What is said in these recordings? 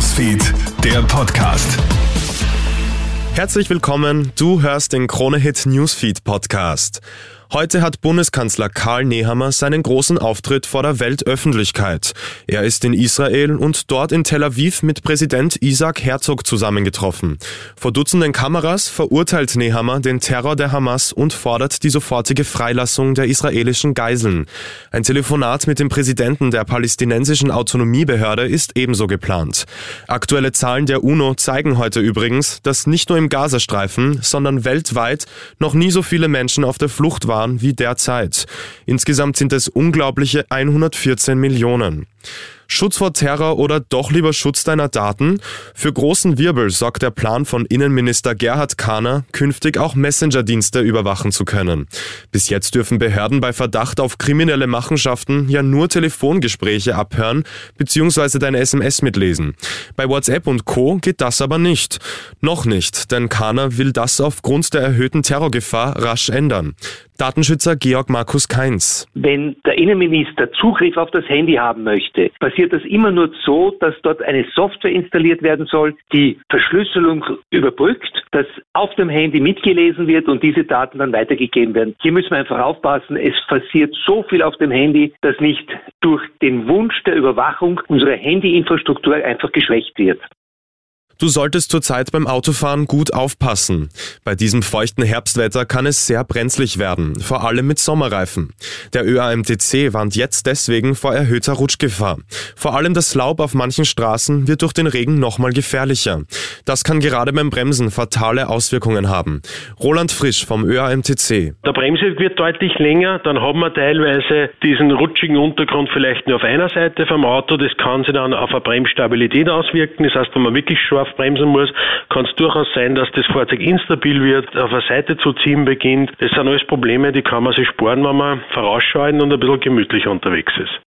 Newsfeed, der Podcast. Herzlich willkommen, du hörst den Krone-Hit Newsfeed Podcast. Heute hat Bundeskanzler Karl Nehammer seinen großen Auftritt vor der Weltöffentlichkeit. Er ist in Israel und dort in Tel Aviv mit Präsident Isaac Herzog zusammengetroffen. Vor Dutzenden Kameras verurteilt Nehammer den Terror der Hamas und fordert die sofortige Freilassung der israelischen Geiseln. Ein Telefonat mit dem Präsidenten der palästinensischen Autonomiebehörde ist ebenso geplant. Aktuelle Zahlen der UNO zeigen heute übrigens, dass nicht nur im Gazastreifen, sondern weltweit noch nie so viele Menschen auf der Flucht waren waren wie derzeit. Insgesamt sind es unglaubliche 114 Millionen. Schutz vor Terror oder doch lieber Schutz deiner Daten? Für großen Wirbel sorgt der Plan von Innenminister Gerhard Kahner, künftig auch Messenger-Dienste überwachen zu können. Bis jetzt dürfen Behörden bei Verdacht auf kriminelle Machenschaften ja nur Telefongespräche abhören bzw. deine SMS mitlesen. Bei WhatsApp und Co. geht das aber nicht. Noch nicht, denn Kahner will das aufgrund der erhöhten Terrorgefahr rasch ändern. Datenschützer Georg Markus Keins. Wenn der Innenminister Zugriff auf das Handy haben möchte, passiert das immer nur so, dass dort eine Software installiert werden soll, die Verschlüsselung überbrückt, dass auf dem Handy mitgelesen wird und diese Daten dann weitergegeben werden. Hier müssen wir einfach aufpassen. Es passiert so viel auf dem Handy, dass nicht durch den Wunsch der Überwachung unsere Handyinfrastruktur einfach geschwächt wird. Du solltest zurzeit beim Autofahren gut aufpassen. Bei diesem feuchten Herbstwetter kann es sehr brenzlig werden, vor allem mit Sommerreifen. Der ÖAMTC warnt jetzt deswegen vor erhöhter Rutschgefahr. Vor allem das Laub auf manchen Straßen wird durch den Regen nochmal gefährlicher. Das kann gerade beim Bremsen fatale Auswirkungen haben. Roland Frisch vom ÖAMTC. Der Bremse wird deutlich länger, dann haben wir teilweise diesen rutschigen Untergrund vielleicht nur auf einer Seite vom Auto. Das kann sich dann auf eine Bremsstabilität auswirken. Das heißt, wenn man wirklich scharf bremsen muss, kann es durchaus sein, dass das Fahrzeug instabil wird, auf eine Seite zu ziehen beginnt. Das sind alles Probleme, die kann man sich sparen, wenn man vorausschauen und ein bisschen gemütlicher unterwegs ist.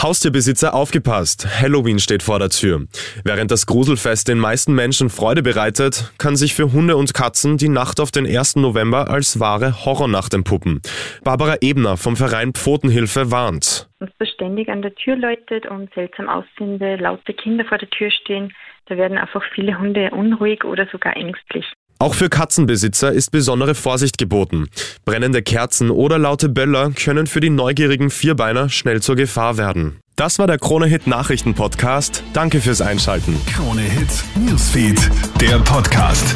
Haustierbesitzer aufgepasst. Halloween steht vor der Tür. Während das Gruselfest den meisten Menschen Freude bereitet, kann sich für Hunde und Katzen die Nacht auf den 1. November als wahre Horrornacht entpuppen. Barbara Ebner vom Verein Pfotenhilfe warnt. Uns das ständig an der Tür läutet und seltsam aussehende, laute Kinder vor der Tür stehen, da werden einfach viele Hunde unruhig oder sogar ängstlich. Auch für Katzenbesitzer ist besondere Vorsicht geboten. Brennende Kerzen oder laute Böller können für die neugierigen Vierbeiner schnell zur Gefahr werden. Das war der Krone-Hit Nachrichten-Podcast. Danke fürs Einschalten. Krone-Hit Newsfeed, der Podcast.